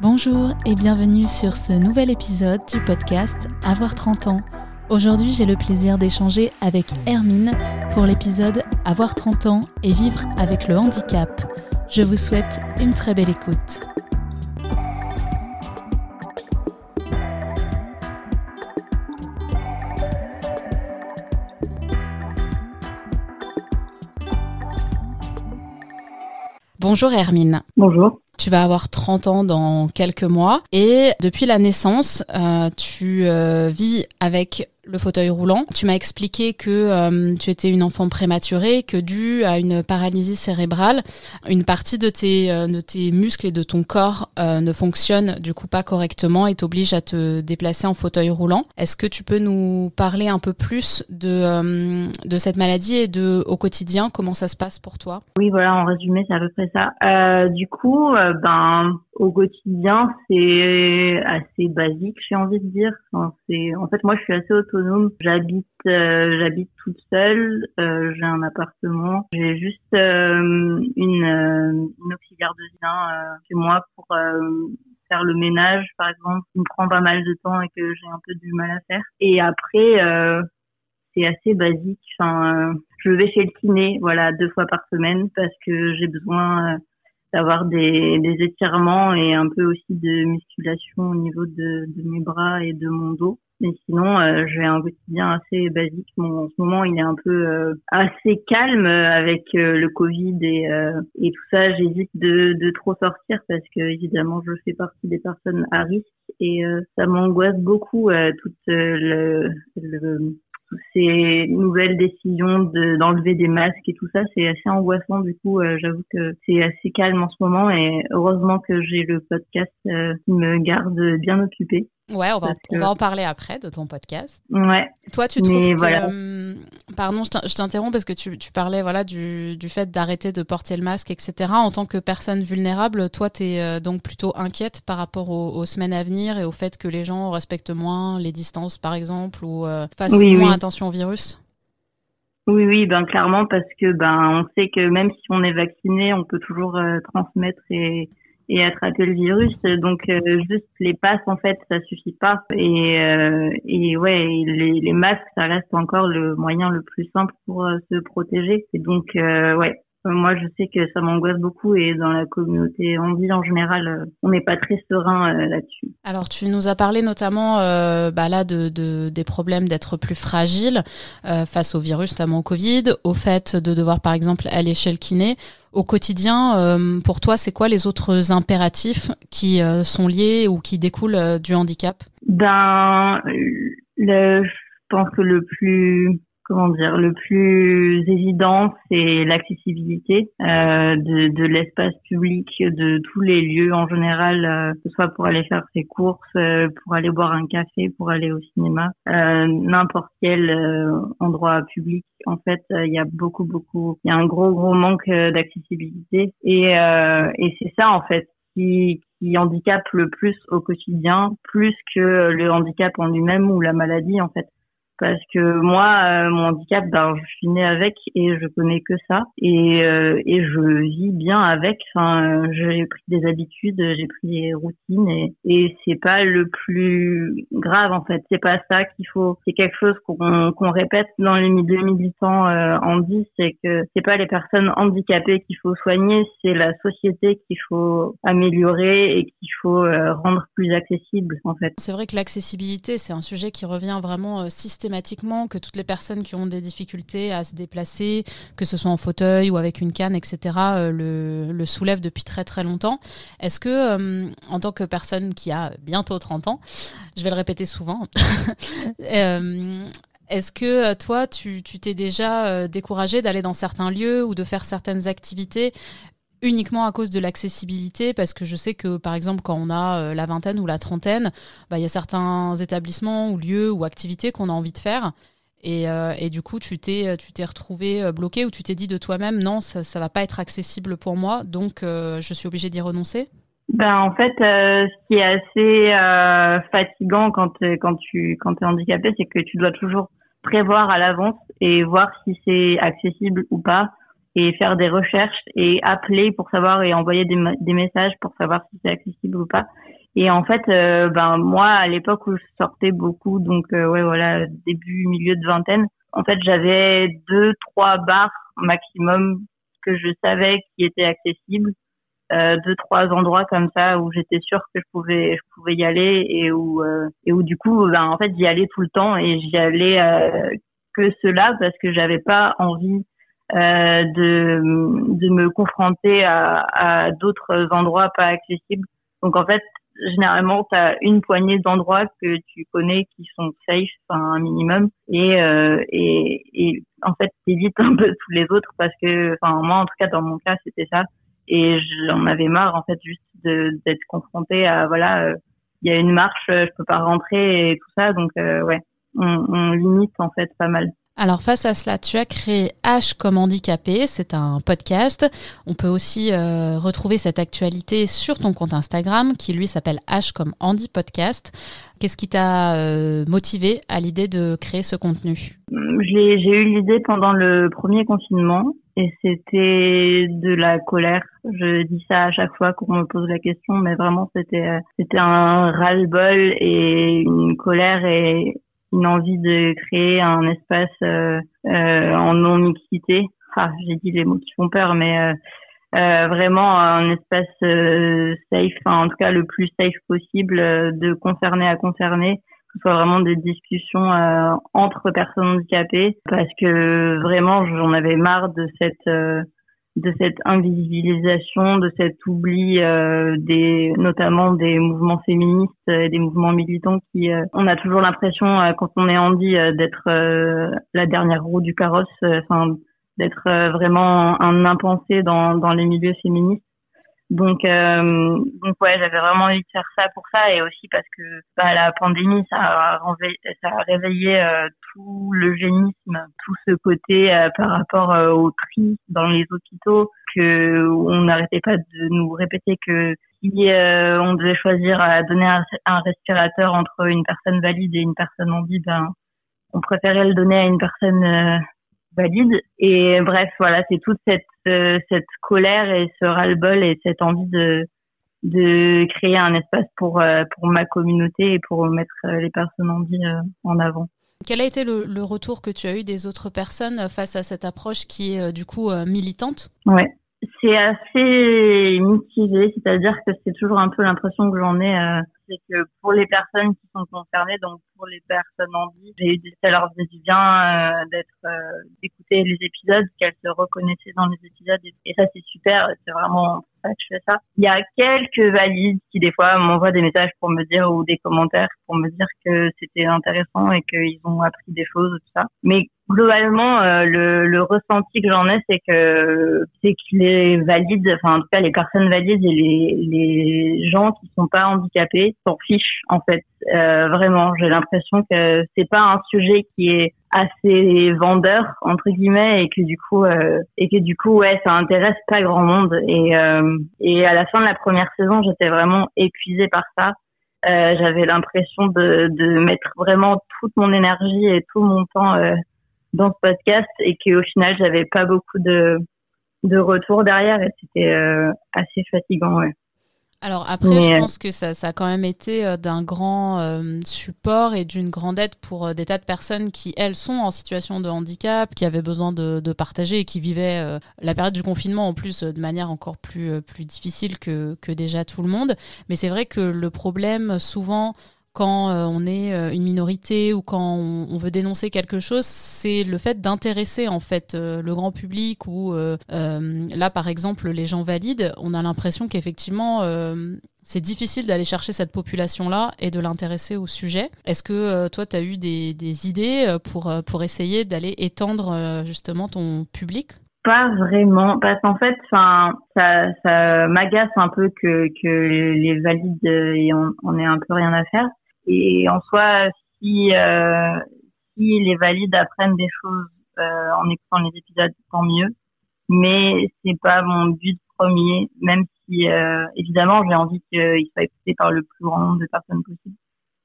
Bonjour et bienvenue sur ce nouvel épisode du podcast Avoir 30 ans. Aujourd'hui, j'ai le plaisir d'échanger avec Hermine pour l'épisode Avoir 30 ans et vivre avec le handicap. Je vous souhaite une très belle écoute. Bonjour Hermine. Bonjour. Tu vas avoir 30 ans dans quelques mois. Et depuis la naissance, euh, tu euh, vis avec le fauteuil roulant. Tu m'as expliqué que euh, tu étais une enfant prématurée, que dû à une paralysie cérébrale, une partie de tes, euh, de tes muscles et de ton corps euh, ne fonctionne du coup pas correctement et t'oblige à te déplacer en fauteuil roulant. Est-ce que tu peux nous parler un peu plus de, de cette maladie et de au quotidien comment ça se passe pour toi? Oui, voilà, en résumé, c'est à peu près ça. du coup, ben au quotidien, c'est assez basique, j'ai envie de dire. Enfin, en fait, moi, je suis assez autonome. J'habite, euh, j'habite toute seule. Euh, j'ai un appartement. J'ai juste euh, une, une auxiliaire de vie chez moi pour faire le ménage, par exemple, qui me prend pas mal de temps et que j'ai un peu du mal à faire. Et après, c'est assez basique. Enfin, je vais chez le kiné, voilà, deux fois par semaine parce que j'ai besoin d'avoir des, des, étirements et un peu aussi de musculation au niveau de, de mes bras et de mon dos. Mais sinon, euh, j'ai un quotidien assez basique. Bon, en ce moment, il est un peu euh, assez calme avec euh, le Covid et, euh, et tout ça. J'hésite de, de trop sortir parce que évidemment, je fais partie des personnes à risque et ça m'angoisse beaucoup toute le, le ces nouvelles décisions d'enlever des masques et tout ça, c'est assez angoissant. Du coup, euh, j'avoue que c'est assez calme en ce moment et heureusement que j'ai le podcast euh, qui me garde bien occupée. Ouais, on va, on va en parler après de ton podcast. Ouais. Toi, tu trouves que... Voilà. Euh, pardon, je t'interromps parce que tu, tu, parlais voilà, du, du fait d'arrêter de porter le masque, etc. En tant que personne vulnérable, toi, tu es euh, donc plutôt inquiète par rapport aux, semaines à venir et au fait que les gens respectent moins les distances, par exemple, ou euh, fassent moins attention au virus? Oui, oui, ben clairement parce que ben on sait que même si on est vacciné, on peut toujours transmettre et et attraper le virus. Donc euh, juste les passes en fait, ça suffit pas. Et, euh, et ouais, les, les, masques, ça reste encore le moyen le plus simple pour euh, se protéger. Et donc ouais, moi, je sais que ça m'angoisse beaucoup et dans la communauté en vie en général, on n'est pas très serein là-dessus. Alors, tu nous as parlé notamment euh, bah là de, de, des problèmes d'être plus fragile face au virus, notamment au Covid, au fait de devoir par exemple aller chez le kiné au quotidien, euh, pour toi, c'est quoi les autres impératifs qui euh, sont liés ou qui découlent euh, du handicap? Ben, le, je pense que le plus comment dire, le plus évident, c'est l'accessibilité euh, de, de l'espace public, de tous les lieux en général, euh, que ce soit pour aller faire ses courses, euh, pour aller boire un café, pour aller au cinéma, euh, n'importe quel euh, endroit public. En fait, il y a beaucoup, beaucoup, il y a un gros, gros manque d'accessibilité et, et c'est ça en fait qui, qui handicape le plus au quotidien, plus que le handicap en lui-même ou la maladie en fait parce que moi, euh, mon handicap, ben, je suis née avec et je connais que ça et, euh, et je vis bien avec. Enfin, j'ai pris des habitudes, j'ai pris des routines et, et c'est pas le plus grave en fait. C'est pas ça qu'il faut. C'est quelque chose qu'on qu'on répète dans les milieux militants euh, en dit, c'est que c'est pas les personnes handicapées qu'il faut soigner, c'est la société qu'il faut améliorer et qu'il faut euh, rendre plus accessible en fait. C'est vrai que l'accessibilité, c'est un sujet qui revient vraiment systématiquement que toutes les personnes qui ont des difficultés à se déplacer, que ce soit en fauteuil ou avec une canne, etc., euh, le, soulèvent depuis très très longtemps. Est-ce que, euh, en tant que personne qui a bientôt 30 ans, je vais le répéter souvent, euh, est-ce que toi, tu t'es déjà découragé d'aller dans certains lieux ou de faire certaines activités uniquement à cause de l'accessibilité, parce que je sais que par exemple quand on a euh, la vingtaine ou la trentaine, bah, il y a certains établissements ou lieux ou activités qu'on a envie de faire. Et, euh, du coup, tu t'es, tu t'es retrouvé euh, bloqué ou tu t'es dit de toi-même, non, ça, ça va pas être accessible pour moi, donc je suis obligée d'y renoncer? Ben en fait, ce qui est assez fatigant quand quand tu quand es handicapé, c'est que tu dois toujours prévoir à l'avance et voir si c'est accessible ou pas et faire des recherches et appeler pour savoir et envoyer des, des messages pour savoir si c'est accessible ou pas. Et en fait, euh, ben moi, à l'époque où je sortais beaucoup, donc euh, ouais voilà, début milieu de vingtaine, en fait j'avais deux trois bars maximum que je savais qui étaient accessibles, euh, deux trois endroits comme ça où j'étais sûre que je pouvais je pouvais y aller et où euh, et où du coup ben en fait j'y allais tout le temps et j'y allais que cela parce que j'avais pas envie de de me confronter à, à d'autres endroits pas accessibles. Donc en fait, généralement, tu as une poignée d'endroits que tu connais qui sont safe, enfin, un minimum. Et, euh, et, et en fait, t'évites un peu tous les autres parce que, enfin, moi, en tout cas, dans mon cas, c'était ça. Et j'en avais marre, en fait, juste d'être confronté à, voilà, euh, il y a une marche, je peux pas rentrer et tout ça. Donc, euh, ouais, on, on limite, en fait, pas mal. Alors face à cela, tu as créé H comme handicapé, c'est un podcast. On peut aussi euh, retrouver cette actualité sur ton compte Instagram qui lui s'appelle H comme Handy Podcast. Qu'est-ce qui t'a euh, motivé à l'idée de créer ce contenu? J'ai eu l'idée pendant le premier confinement et c'était de la colère. Je dis ça à chaque fois qu'on me pose la question, mais vraiment c'était euh, c'était un ras-le-bol et une colère et une envie de créer un espace euh, euh, en non mixité. Ah, j'ai dit les mots qui font peur, mais euh, euh vraiment un espace safe, en tout cas le plus safe possible, de concerné à concerné, que ce soit vraiment des discussions entre personnes handicapées, parce que vraiment j'en avais marre de cette de cette invisibilisation, de cet oubli euh, des, notamment des mouvements féministes et des mouvements militants qui, euh, on a toujours l'impression euh, quand on est handi d'être la dernière roue du carrosse, enfin d'être vraiment un impensé dans, dans les milieux féministes. Donc, euh, donc ouais, j'avais vraiment envie de faire ça pour ça et aussi parce que bah, la pandémie, ça a, ça a réveillé euh, tout le génisme, tout ce côté euh, par rapport au tri dans les hôpitaux, que on n'arrêtait pas de nous répéter que si on devait choisir à donner un, respirateur entre une personne valide et une personne en vie, ben on préférait le donner à une personne valide. Et bref, voilà, c'est toute cette, euh, cette colère et ce ras-le-bol et cette envie de, de créer un espace pour, euh, pour ma communauté et pour mettre euh, les personnes en vie en avant. Quel a été le, le, retour que tu as eu des autres personnes face à cette approche qui est du coup militante? Ouais, c'est assez mitigé, c'est-à-dire que c'est toujours un peu l'impression que j'en ai, c'est que pour les personnes qui sont concernées, donc pour les personnes en vie. J'ai eu ça leur faisait du bien euh, d'être, euh, d'écouter les épisodes, qu'elles se reconnaissaient dans les épisodes. Et, ça, c'est super. C'est vraiment ça que je fais ça. Il y a quelques valides qui, des fois, m'envoient des messages pour me dire ou des commentaires pour me dire que c'était intéressant et qu'ils ont appris des choses, tout ça. Mais globalement, euh, le, le, ressenti que j'en ai, c'est que c'est que les valides, enfin en tout cas les personnes valides et les, les gens qui sont pas handicapés s'en fichent en fait. Euh, vraiment, j'ai l'impression que c'est pas un sujet qui est assez vendeur entre guillemets et que du coup euh, et que du coup ouais ça intéresse pas grand monde et euh, et à la fin de la première saison j'étais vraiment épuisée par ça euh, j'avais l'impression de de mettre vraiment toute mon énergie et tout mon temps euh, dans ce podcast et qu'au final j'avais pas beaucoup de de retour derrière et c'était euh, assez fatigant ouais alors après, je pense que ça, ça, a quand même été euh, d'un grand euh, support et d'une grande aide pour euh, des tas de personnes qui, elles, sont en situation de handicap, qui avaient besoin de, de partager et qui vivaient la période du confinement en plus de manière encore plus, plus difficile que, que déjà tout le monde. Mais c'est vrai que le problème, souvent, quand euh, on est euh, une minorité ou quand on, veut dénoncer quelque chose, c'est le fait d'intéresser en fait euh, le grand public ou là par exemple les gens valides, on a l'impression qu'effectivement c'est difficile d'aller chercher cette population-là et de l'intéresser au sujet. Est-ce que toi, tu as eu des, idées pour, pour essayer d'aller étendre justement ton public? Pas vraiment, parce qu'en fait, ça, ça m'agace un peu que, que les valides on, on ait un peu rien à faire. Et en soi, si, euh, si les valides apprennent des choses euh, en écoutant les épisodes, tant mieux. Mais c'est pas mon but premier, même si euh, évidemment j'ai envie qu'il soit écouté par le plus grand nombre de personnes possible.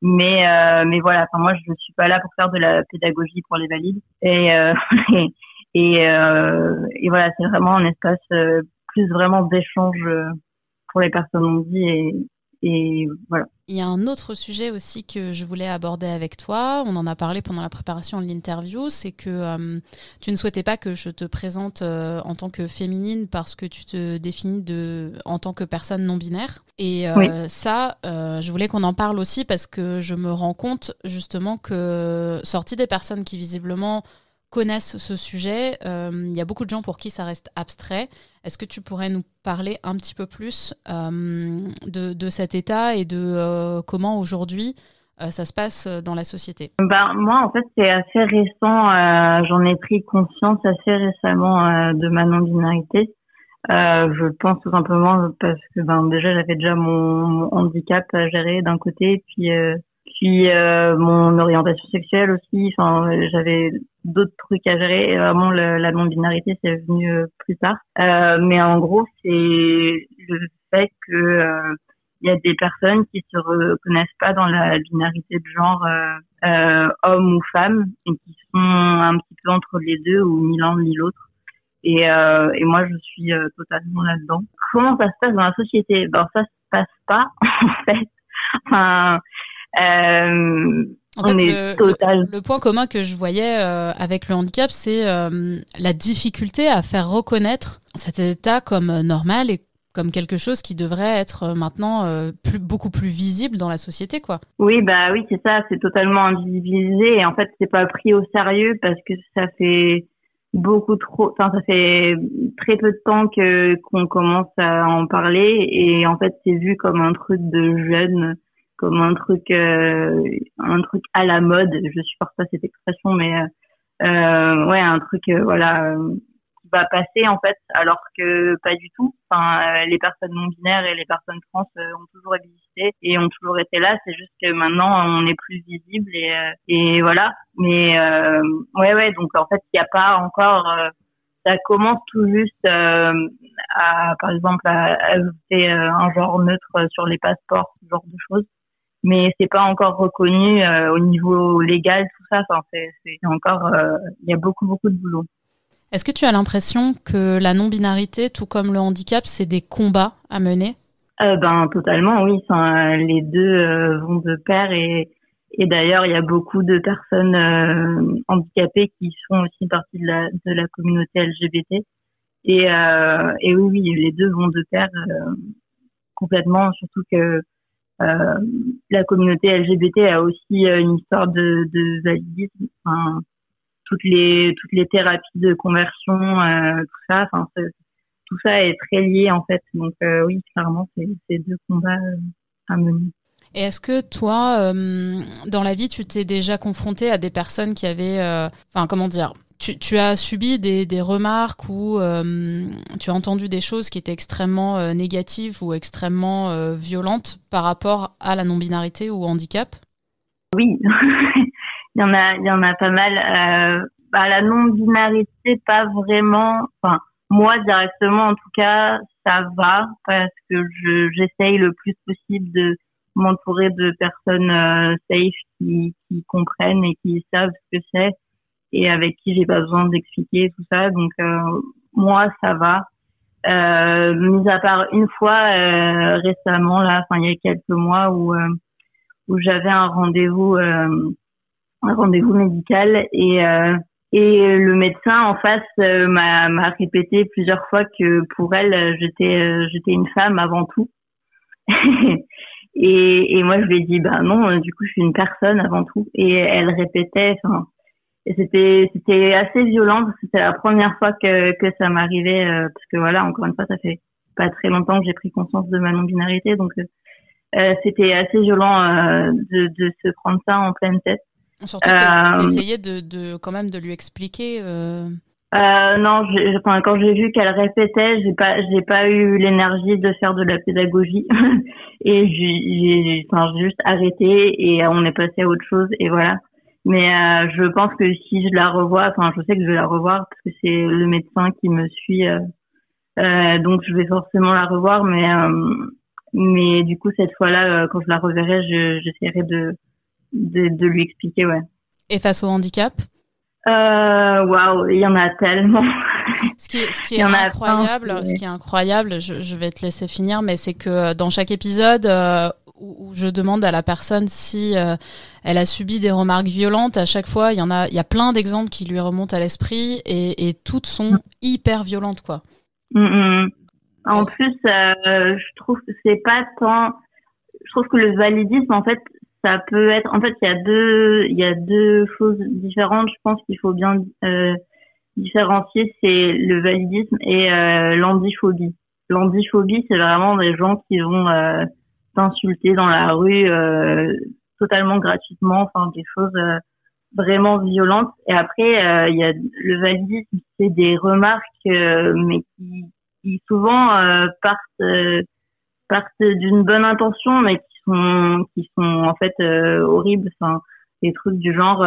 Mais euh, mais voilà, enfin moi je suis pas là pour faire de la pédagogie pour les valides et Et, et voilà, c'est vraiment un espace plus vraiment d'échange pour les personnes handicapées et, et voilà. Il y a un autre sujet aussi que je voulais aborder avec toi. On en a parlé pendant la préparation de l'interview. C'est que euh, tu ne souhaitais pas que je te présente euh, en tant que féminine parce que tu te définis de, en tant que personne non binaire. Et euh, ça, je voulais qu'on en parle aussi parce que je me rends compte justement que sortie des personnes qui visiblement connaissent ce sujet. Euh, il y a beaucoup de gens pour qui ça reste abstrait. Est-ce que tu pourrais nous parler un petit peu plus euh, de, cet état et de euh, comment aujourd'hui ça se passe dans la société? Ben, Moi, en fait, c'est assez récent. J'en ai pris conscience assez récemment de ma non-binarité. je pense tout simplement parce que ben, déjà, j'avais déjà mon, mon, handicap à gérer d'un côté, puis puis euh, mon orientation sexuelle aussi. Enfin, j'avais d'autres trucs à gérer. Et vraiment, la non-binarité, c'est venu euh, plus tard. Euh, mais en gros, c'est le fait que euh, il y a des personnes qui se reconnaissent pas dans la binarité de genre euh, homme ou femme et qui sont un petit peu entre les deux ou ni l'un ni l'autre. Et, et moi, je suis totalement là-dedans. Comment ça se passe dans la société? Ben ça se passe pas en fait. Enfin, euh, en fait, le, point commun que je voyais euh, avec le handicap, c'est euh, la difficulté à faire reconnaître cet état comme normal et comme quelque chose qui devrait être maintenant plus, beaucoup plus visible dans la société, quoi. Oui, bah oui, c'est ça, c'est totalement invisibilisé et en fait, c'est pas pris au sérieux parce que ça fait beaucoup trop, enfin, ça fait très peu de temps que qu'on commence à en parler et en fait, c'est vu comme un truc de jeune comme un truc euh, un truc à la mode. Je supporte pas cette expression mais euh, euh ouais un truc euh, voilà qui va passer en fait alors que pas du tout. Enfin les personnes non binaires et les personnes trans ont toujours existé et ont toujours été là. C'est juste que maintenant on est plus visible et et voilà. Mais ouais ouais donc en fait il n'y a pas encore ça commence tout juste à, par exemple, à ajouter un genre neutre sur les passeports, ce genre de choses mais c'est pas encore reconnu euh, au niveau légal, tout ça. Enfin, c'est encore, euh, il y a beaucoup beaucoup de boulot. Est-ce que tu as l'impression que la non-binarité, tout comme le handicap, c'est des combats à mener? Euh, Ben totalement, oui. Enfin, les deux vont de pair et, et d'ailleurs, il y a beaucoup de personnes handicapées qui font aussi partie de la, de la communauté LGBT. Et, et oui, oui, les deux vont de pair complètement, surtout que euh, la communauté LGBT a aussi euh, une histoire de, de validisme. Toutes les toutes les thérapies de conversion, euh, tout ça, tout ça est très lié en fait. Donc oui, clairement, c'est deux combats à mener. Et est-ce que toi, dans la vie, tu t'es déjà confronté à des personnes qui avaient, enfin, comment dire, tu, as subi des, remarques ou euh, tu as entendu des choses qui étaient extrêmement euh, négatives ou extrêmement euh, violentes par rapport à la non-binarité ou au handicap? Oui, il, y en a, y en a pas mal. Bah, la non-binarité, pas vraiment. Enfin, moi, directement, en tout cas, ça va parce que j'essaye le plus possible de m'entourer de personnes safe qui comprennent et qui savent ce que c'est et avec qui j'ai pas besoin d'expliquer tout ça. Donc euh, moi ça va. Euh, mis à part une fois euh, récemment là, enfin il y a quelques mois où euh, où j'avais un rendez-vous un rendez-vous médical et et le médecin en face m'a m'a répété plusieurs fois que pour elle j'étais j'étais une femme avant tout. et, et moi je lui ai dit bah non du coup je suis une personne avant tout et elle répétait enfin et c'était c'était assez violent parce que c'était la première fois que que ça m'arrivait euh, parce que voilà encore une fois ça fait pas très longtemps que j'ai pris conscience de ma non binarité donc euh, euh c'était assez violent euh, de de se prendre ça en pleine tête. Surtout d'essayer de de quand même de lui expliquer euh, non, enfin, quand j'ai vu qu'elle répétait, j'ai pas, j'ai pas eu l'énergie de faire de la pédagogie. Et j'ai, enfin, juste arrêté et on est passé à autre chose et voilà. Mais euh, je pense que si je la revois, enfin, je sais que je vais la revoir parce que c'est le médecin qui me suit, euh, euh, donc je vais forcément la revoir. Mais mais du coup cette fois-là, quand je la reverrai, j'essaierai de, de, de lui expliquer, ouais. Et face au handicap? Waouh, il y en a tellement. Ce qui est, ce qui est incroyable, ce qui est incroyable, je, je, vais te laisser finir, mais c'est que dans chaque épisode, où, je demande à la personne si euh, elle a subi des remarques violentes. À chaque fois, il y en a, il y a plein d'exemples qui lui remontent à l'esprit et, toutes sont mm. hyper violentes, quoi. Mm, mm. En plus, euh, je trouve que c'est pas tant. Je trouve que le validisme, en fait, ça peut être. En fait, il y a deux, il y a deux choses différentes. Je pense qu'il faut bien euh, différencier. C'est le validisme et l'andiphobie. L'andiphobie, c'est vraiment des gens qui vont s'insulter dans la rue euh, totalement gratuitement, enfin des choses euh, vraiment violentes. Et après, euh, il y a le validisme, c'est des remarques, mais qui, qui souvent partent partent d'une bonne intention, mais qui sont qui sont en fait horribles. Enfin, des trucs du genre,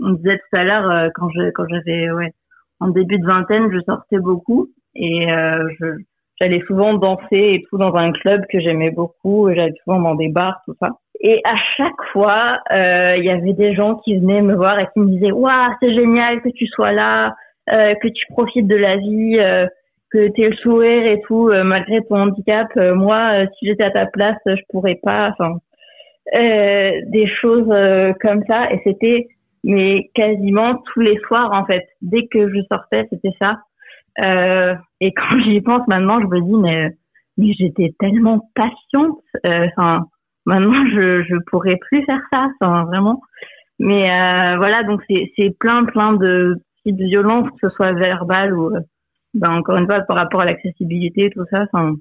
on disait tout à l'heure quand je quand j'avais ouais en début de vingtaine, je sortais beaucoup et je J'allais souvent danser et tout dans un club que j'aimais beaucoup. J'allais souvent dans des bars, tout ça. Et à chaque fois, euh, il y avait des gens qui venaient me voir et qui me disaient "Waouh, c'est génial que tu sois là, euh, que tu profites de la vie, euh, que tu es le sourire et tout malgré ton handicap. moi, si j'étais à ta place, je pourrais pas." Enfin, des choses comme ça. Et c'était mais quasiment tous les soirs en fait. Dès que je sortais, c'était ça. Euh, et quand j'y pense maintenant, je me dis mais mais j'étais tellement patiente. Euh, maintenant je je pourrais plus faire ça, enfin, vraiment. Mais euh, voilà, donc c'est c'est plein plein de petites violences, que ce soit verbales ou ben, encore une fois par rapport à l'accessibilité, tout ça. Enfin,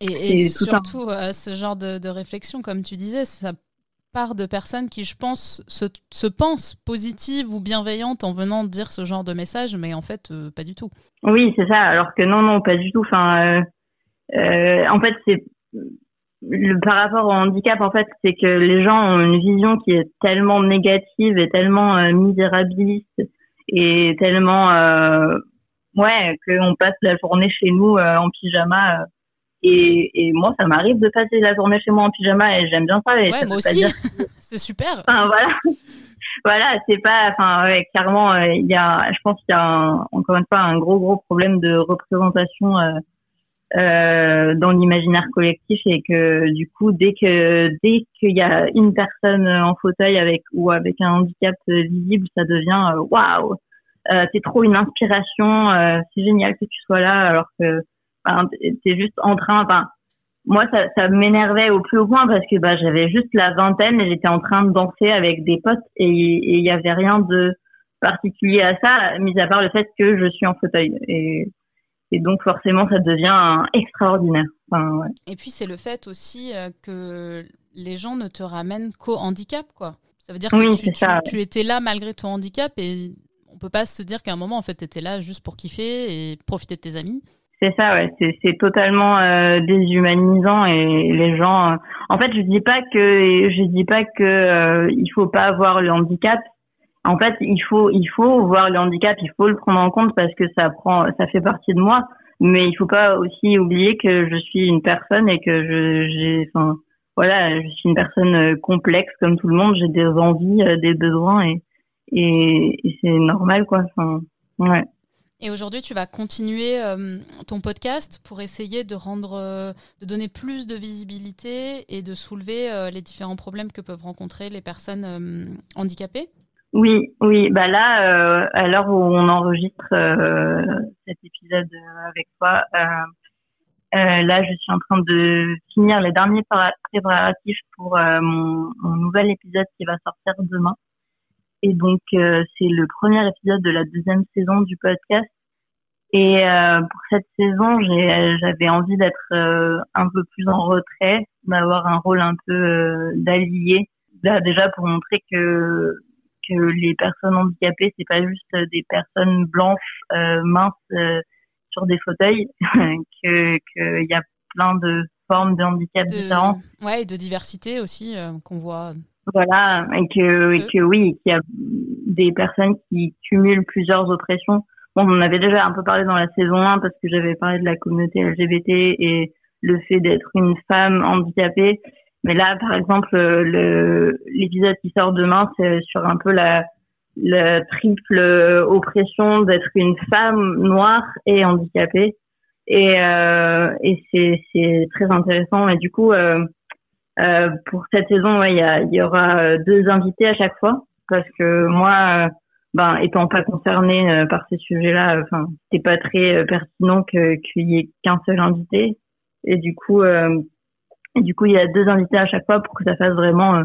et, et surtout ce genre de, de réflexion, comme tu disais, ça part de personnes qui, je pense, se, se, pensent positives ou bienveillantes en venant dire ce genre de message, mais en fait, euh, pas du tout. Oui, c'est ça. Alors que non, non, pas du tout. Enfin, euh, euh, en fait, c'est le, par rapport au handicap, en fait, c'est que les gens ont une vision qui est tellement négative et tellement misérabiliste et tellement, ouais, qu'on passe la journée chez nous en pyjama et, et moi, ça m'arrive de passer la journée chez moi en pyjama et j'aime bien ça. Et ouais, moi aussi. c'est super. Enfin, voilà. voilà, c'est pas, enfin, ouais, clairement, euh, il y a, je pense qu'il y a encore une fois un gros, gros problème de représentation euh, euh, dans l'imaginaire collectif et que du coup, dès que, dès qu'il y a une personne en fauteuil avec ou avec un handicap visible, ça devient waouh, wow, c'est trop une inspiration, c'est génial que tu sois là, alors que Enfin, t'es juste en train, enfin, moi, ça, ça m'énervait au plus haut point parce que bah, j'avais juste la vingtaine et j'étais en train de danser avec des potes et il y avait rien de particulier à ça, mis à part le fait que je suis en fauteuil. Et, et donc, forcément, ça devient extraordinaire. Enfin, ouais. Et puis, c'est le fait aussi euh, que les gens ne te ramènent qu'au handicap, quoi. Ça veut dire que tu, tu, tu, étais là malgré ton handicap et on peut pas se dire qu'à un moment, en fait, tu étais là juste pour kiffer et profiter de tes amis. C'est ça, ouais. C'est totalement euh, déshumanisant et les gens. Euh, en fait, je dis pas que je dis pas que euh, il faut pas avoir le handicap. En fait, il faut il faut voir le handicap, il faut le prendre en compte parce que ça prend ça fait partie de moi. Mais il faut pas aussi oublier que je suis une personne et que je j'ai enfin voilà, je suis une personne complexe comme tout le monde. J'ai des envies, des besoins et et, et c'est normal quoi. Enfin ouais. Et aujourd'hui, tu vas continuer euh, ton podcast pour essayer de rendre, euh, de donner plus de visibilité et de soulever euh, les différents problèmes que peuvent rencontrer les personnes handicapées. Oui, oui. Bah là, à l'heure où on enregistre cet épisode avec toi, là, je suis en train de finir les derniers préparatifs pour mon, mon, nouvel épisode qui va sortir demain. Et donc, euh, c'est le premier épisode de la deuxième saison du podcast. Et euh, pour cette saison, j'avais envie d'être euh, un peu plus en retrait, d'avoir un rôle un peu d'allié. déjà pour montrer que que les personnes handicapées, c'est pas juste des personnes blanches minces sur des fauteuils, que qu'il y a plein de formes de handicap différents. Ouais, et de diversité aussi qu'on voit voilà, et que, et que oui, qu'il y a des personnes qui cumulent plusieurs oppressions. Bon, on en avait déjà un peu parlé dans la saison 1 parce que j'avais parlé de la communauté LGBT et le fait d'être une femme handicapée. Mais là, par exemple, le l'épisode qui sort demain, c'est sur un peu la la triple oppression d'être une femme noire et handicapée. Et, euh, et c'est, c'est très intéressant. Et du coup, euh, euh, pour cette saison, il y, y aura deux invités à chaque fois. Parce que moi, ben, étant pas concernée par ces sujets-là, enfin, c'est pas très pertinent qu'il y ait qu'un seul invité. Et du coup, et du coup, il y a deux invités à chaque fois pour que ça fasse vraiment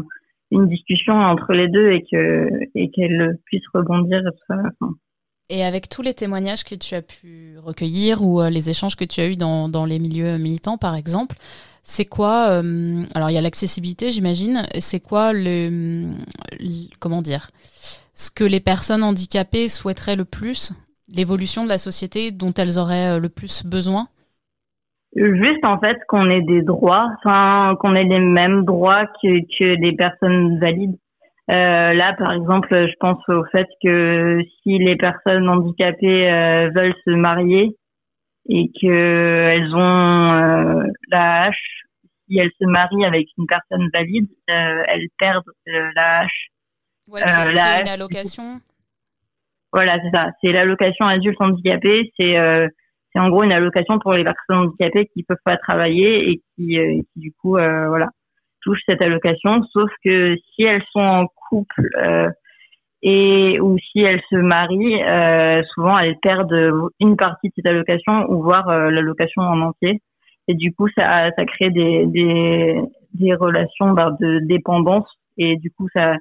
une discussion entre les deux et que et qu'elle puisse rebondir et avec tous les témoignages que tu as pu recueillir ou euh, les échanges que tu as eus dans, dans les milieux militants, par exemple, c'est quoi euh, Alors, il y a l'accessibilité, j'imagine. C'est quoi le, Comment dire Ce que les personnes handicapées souhaiteraient le plus L'évolution de la société dont elles auraient euh, le plus besoin? Juste en fait qu'on ait des droits, enfin qu'on ait les mêmes droits que, que des personnes valides. Euh, là, par exemple, je pense au fait que si les personnes handicapées euh, veulent se marier et qu'elles ont euh, la hache, si elles se marient avec une personne valide, euh, elles perdent la hache. Ouais, c'est une allocation. Voilà, c'est ça. C'est l'allocation adulte handicapé. C'est c'est en gros une allocation pour les personnes handicapées qui peuvent pas travailler et qui, euh, du coup euh, voilà touchent cette allocation sauf que si elles sont en couple euh, et ou si elles se marient souvent elles perdent une partie de cette allocation ou voire l'allocation en entier. Et du coup ça ça crée des des, des relations bah, de dépendance. Et du coup ça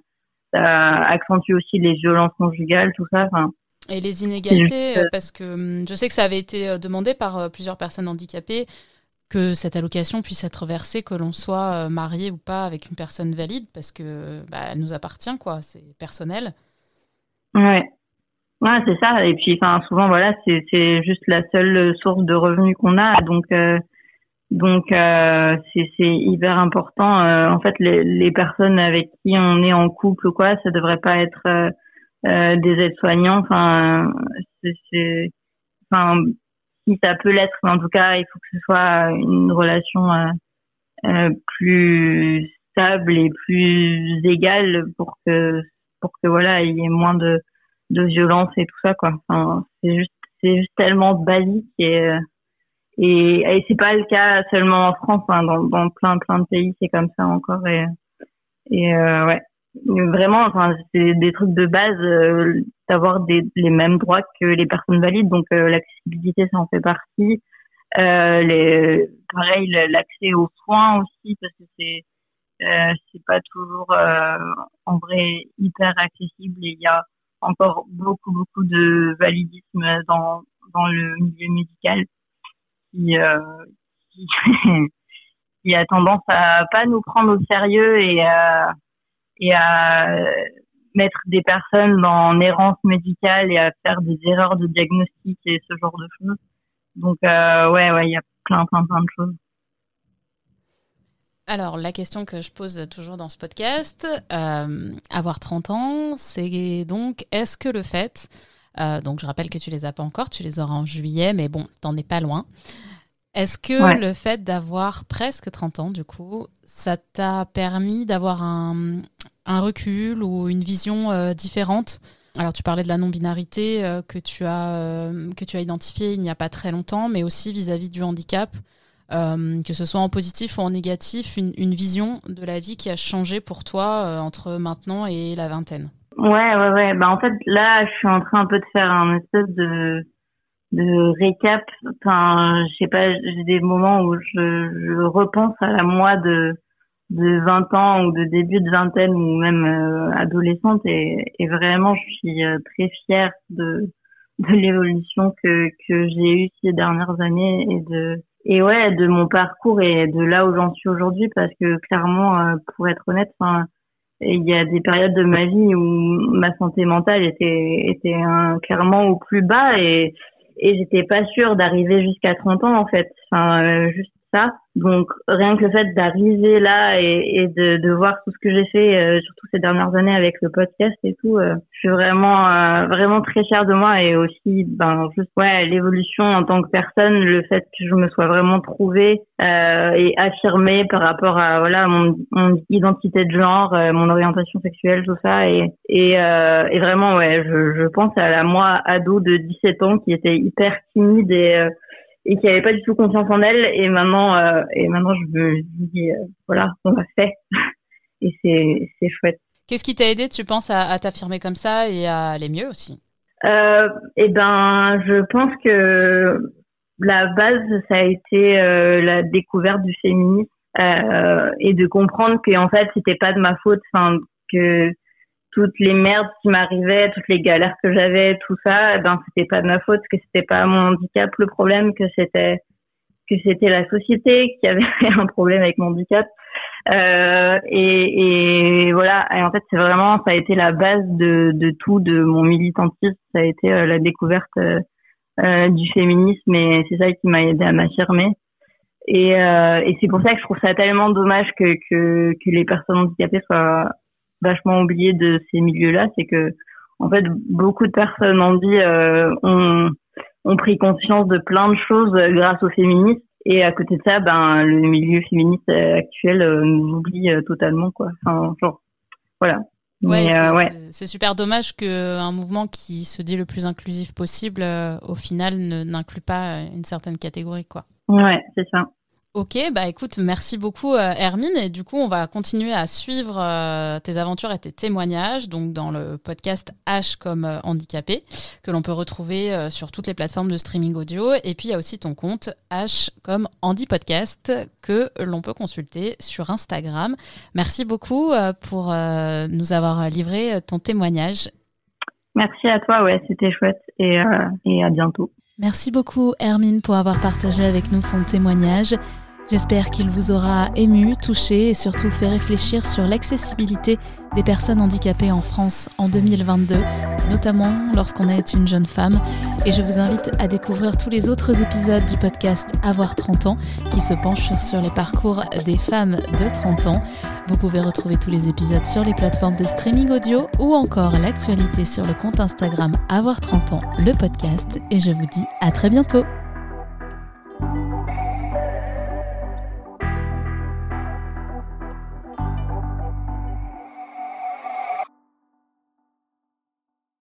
ça accentue aussi les violences conjugales tout ça enfin. Et les inégalités, euh, parce que hum, je sais que ça avait été euh, demandé par euh, plusieurs personnes handicapées que cette allocation puisse être versée, que l'on soit marié ou pas avec une personne valide, parce que bah, elle nous appartient, quoi. C'est personnel. Ouais. Ouais, c'est ça. Et puis, souvent, voilà, c'est juste la seule source de revenus qu'on a. Donc, donc, c'est hyper important. en fait, les, personnes avec qui on est en couple ou quoi, ça devrait pas être euh, des aides-soignants. Enfin, c'est, enfin, si ça peut l'être, mais en tout cas, il faut que ce soit une relation euh, euh, plus stable et plus égale pour que pour que voilà il y ait moins de de violence et tout ça quoi. C'est juste c'est juste tellement basique et et, et c'est pas le cas seulement en France, hein, dans, dans plein plein de pays c'est comme ça encore et et euh, ouais vraiment, enfin, c'est des trucs de base, euh, d'avoir les mêmes droits que les personnes valides. Donc, euh, l'accessibilité, ça en fait partie. Euh, les, pareil, l'accès aux soins aussi, parce que c'est c'est pas toujours en vrai hyper accessible et il y a encore beaucoup beaucoup de validisme dans dans le milieu médical qui qui, qui a tendance à pas nous prendre au sérieux et à et à mettre des personnes en errance médicale et à faire des erreurs de diagnostic et ce genre de choses. Donc euh, ouais, ouais, il y a plein, plein, plein de choses. Alors, la question que je pose toujours dans ce podcast, euh, avoir 30 ans, c'est donc, est-ce que le fait, euh, donc je rappelle que tu les as pas encore, tu les auras en juillet, mais bon, t'en es pas loin. Est-ce que le fait d'avoir presque 30 ans, du coup, ça t'a permis d'avoir un, un recul ou une vision euh, différente? Alors tu parlais de la non-binarité euh, que, tu as, euh, que tu as identifiée il n'y a pas très longtemps, mais aussi vis-à-vis du handicap, que ce soit en positif ou en négatif, une, une, vision de la vie qui a changé pour toi entre maintenant et la vingtaine? Ouais, ouais, ouais. Bah, en fait, là, je suis en train un peu de faire un espèce de, de récap. Enfin, je sais pas, j'ai des moments où je, je repense à la moi de de 20 ans ou de début de vingtaine ou même euh, adolescente et, et, vraiment je suis euh, très fière de, de l'évolution que, que j'ai eue ces dernières années et de et ouais de mon parcours et de là où j'en suis aujourd'hui parce que clairement euh, pour être honnête il y a des périodes de ma vie où ma santé mentale était était un, clairement au plus bas et et j'étais pas sûre d'arriver jusqu'à 30 ans en fait. Enfin juste ça. Donc rien que le fait d'arriver là et, et de, de, voir tout ce que j'ai fait, euh, surtout ces dernières années avec le podcast et tout, euh, je suis vraiment euh, vraiment très fière de moi et aussi ben juste ouais l'évolution en tant que personne, le fait que je me sois vraiment trouvée et affirmée par rapport à voilà mon, mon identité de genre, mon orientation sexuelle, tout ça et et, et vraiment ouais je, je pense à la moi ado de 17 ans qui était hyper timide et et qui avait pas du tout confiance en elle. Et maintenant, euh, et maintenant, je me dis, euh, voilà, on l'a fait. et c'est, c'est chouette. Qu'est-ce qui t'a aidé, tu penses, à, à t'affirmer comme ça et à aller mieux aussi? Euh, Eh ben, je pense que la base, ça a été euh, la découverte du féminisme euh, et de comprendre que en fait, c'était pas de ma faute, enfin que toutes les merdes qui m'arrivaient, toutes les galères que j'avais, tout ça, eh ben c'était pas de ma faute, que c'était pas mon handicap le problème, que c'était que c'était la société qui avait un problème avec mon handicap. Euh, et, et, voilà. Et en fait, c'est vraiment, ça a été la base de, de tout, de mon militantisme. Ça a été euh, la découverte euh, euh, du féminisme, et c'est ça qui m'a aidé à m'affirmer. Et, euh, et c'est pour ça que je trouve ça tellement dommage que, que, que les personnes handicapées soient vachement oublié de ces milieux-là, c'est que en fait beaucoup de personnes dit euh, ont, ont pris conscience de plein de choses grâce aux féministes et à côté de ça, ben le milieu féministe actuel euh, nous oublie euh, totalement quoi. Enfin genre voilà. Ouais, c'est ouais. super dommage qu'un mouvement qui se dit le plus inclusif possible, au final, n'inclut pas une certaine catégorie, quoi. Ouais, c'est ça. Ok, bah écoute, merci beaucoup euh, Hermine. Et du coup, on va continuer à suivre euh, tes aventures et tes témoignages donc dans le podcast H comme euh, handicapé, que l'on peut retrouver sur toutes les plateformes de streaming audio. Et puis, il y a aussi ton compte H comme Handy Podcast que l'on peut consulter sur Instagram. Merci beaucoup pour nous avoir livré ton témoignage. Merci à toi, ouais, c'était chouette et, et à bientôt. Merci beaucoup Hermine pour avoir partagé avec nous ton témoignage. J'espère qu'il vous aura ému, touché et surtout fait réfléchir sur l'accessibilité des personnes handicapées en France en 2022, notamment lorsqu'on est une jeune femme. Et je vous invite à découvrir tous les autres épisodes du podcast Avoir 30 ans qui se penchent sur les parcours des femmes de 30 ans. Vous pouvez retrouver tous les épisodes sur les plateformes de streaming audio ou encore l'actualité sur le compte Instagram Avoir 30 ans, le podcast. Et je vous dis à très bientôt.